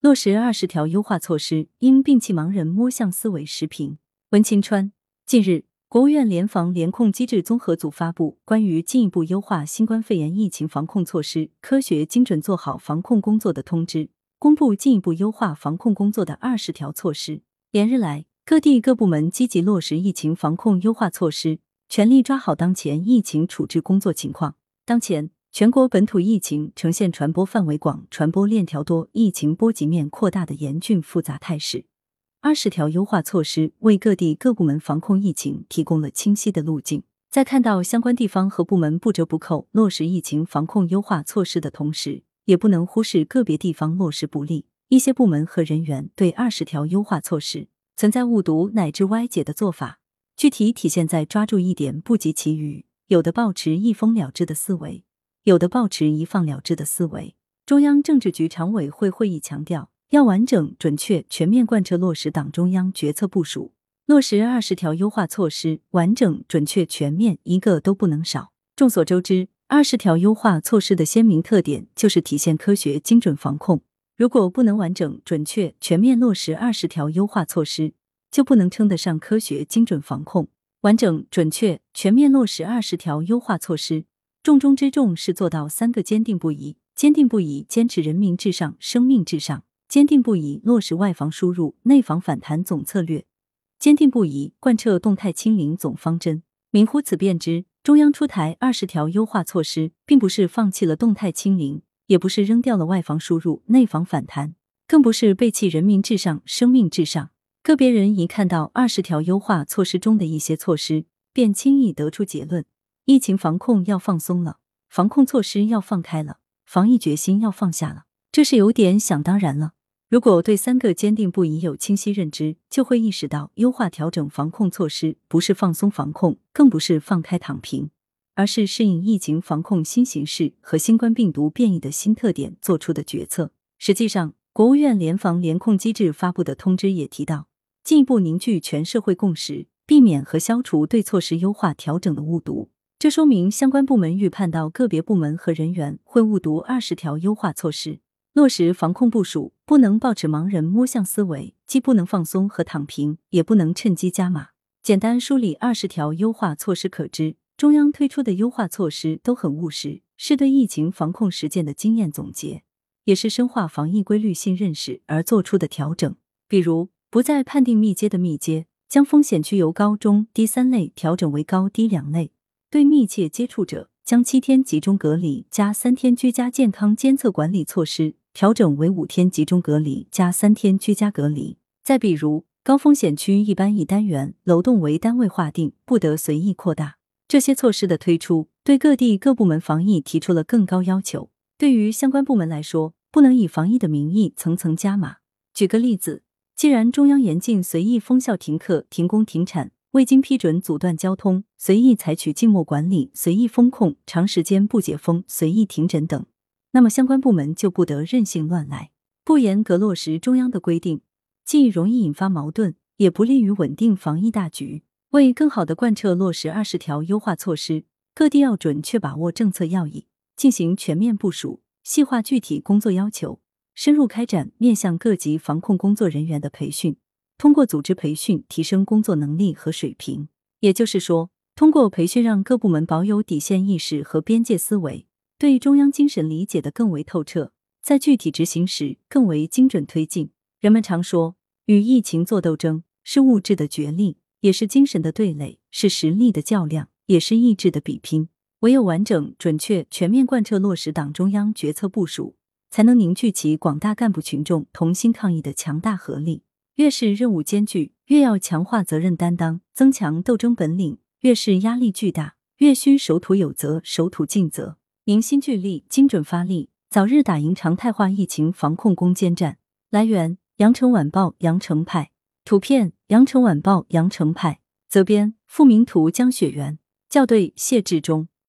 落实二十条优化措施，应摒弃盲人摸象思维。时评：文清川。近日，国务院联防联控机制综合组发布《关于进一步优化新冠肺炎疫情防控措施，科学精准做好防控工作的通知》，公布进一步优化防控工作的二十条措施。连日来，各地各部门积极落实疫情防控优化措施，全力抓好当前疫情处置工作情况。当前。全国本土疫情呈现传播范围广、传播链条多、疫情波及面扩大的严峻复杂态势。二十条优化措施为各地各部门防控疫情提供了清晰的路径。在看到相关地方和部门不折不扣落实疫情防控优化措施的同时，也不能忽视个别地方落实不力、一些部门和人员对二十条优化措施存在误读乃至歪解的做法。具体体现在抓住一点不及其余，有的抱持一封了之的思维。有的抱持一放了之的思维。中央政治局常委会会议强调，要完整、准确、全面贯彻落实党中央决策部署，落实二十条优化措施，完整、准确、全面，一个都不能少。众所周知，二十条优化措施的鲜明特点就是体现科学精准防控。如果不能完整、准确、全面落实二十条优化措施，就不能称得上科学精准防控。完整、准确、全面落实二十条优化措施。重中之重是做到三个坚定不移：坚定不移坚持人民至上、生命至上；坚定不移落实外防输入、内防反弹总策略；坚定不移贯彻动态清零总方针。明乎此便知，中央出台二十条优化措施，并不是放弃了动态清零，也不是扔掉了外防输入、内防反弹，更不是背弃人民至上、生命至上。个别人一看到二十条优化措施中的一些措施，便轻易得出结论。疫情防控要放松了，防控措施要放开了，防疫决心要放下了，这是有点想当然了。如果对三个坚定不移有清晰认知，就会意识到优化调整防控措施不是放松防控，更不是放开躺平，而是适应疫情防控新形势和新冠病毒变异的新特点做出的决策。实际上，国务院联防联控机制发布的通知也提到，进一步凝聚全社会共识，避免和消除对措施优化调整的误读。这说明相关部门预判到个别部门和人员会误读二十条优化措施，落实防控部署不能抱持盲人摸象思维，既不能放松和躺平，也不能趁机加码。简单梳理二十条优化措施可知，中央推出的优化措施都很务实，是对疫情防控实践的经验总结，也是深化防疫规律性认识而做出的调整。比如，不再判定密接的密接，将风险区由高中低三类调整为高低两类。对密切接触者，将七天集中隔离加三天居家健康监测管理措施调整为五天集中隔离加三天居家隔离。再比如，高风险区一般以单元楼栋为单位划定，不得随意扩大。这些措施的推出，对各地各部门防疫提出了更高要求。对于相关部门来说，不能以防疫的名义层层加码。举个例子，既然中央严禁随意封校停课、停工停产。未经批准阻断交通，随意采取静默管理、随意封控、长时间不解封、随意停诊等，那么相关部门就不得任性乱来，不严格落实中央的规定，既容易引发矛盾，也不利于稳定防疫大局。为更好的贯彻落实二十条优化措施，各地要准确把握政策要义，进行全面部署，细化具体工作要求，深入开展面向各级防控工作人员的培训。通过组织培训提升工作能力和水平，也就是说，通过培训让各部门保有底线意识和边界思维，对中央精神理解的更为透彻，在具体执行时更为精准推进。人们常说，与疫情做斗争是物质的角力，也是精神的对垒，是实力的较量，也是意志的比拼。唯有完整、准确、全面贯彻落实党中央决策部署，才能凝聚起广大干部群众同心抗疫的强大合力。越是任务艰巨，越要强化责任担当，增强斗争本领；越是压力巨大，越需守土有责、守土尽责，凝心聚力，精准发力，早日打赢常态化疫情防控攻坚战。来源：羊城晚报羊城派，图片：羊城晚报羊城派，责编：付明图，江雪源，校对：谢志忠。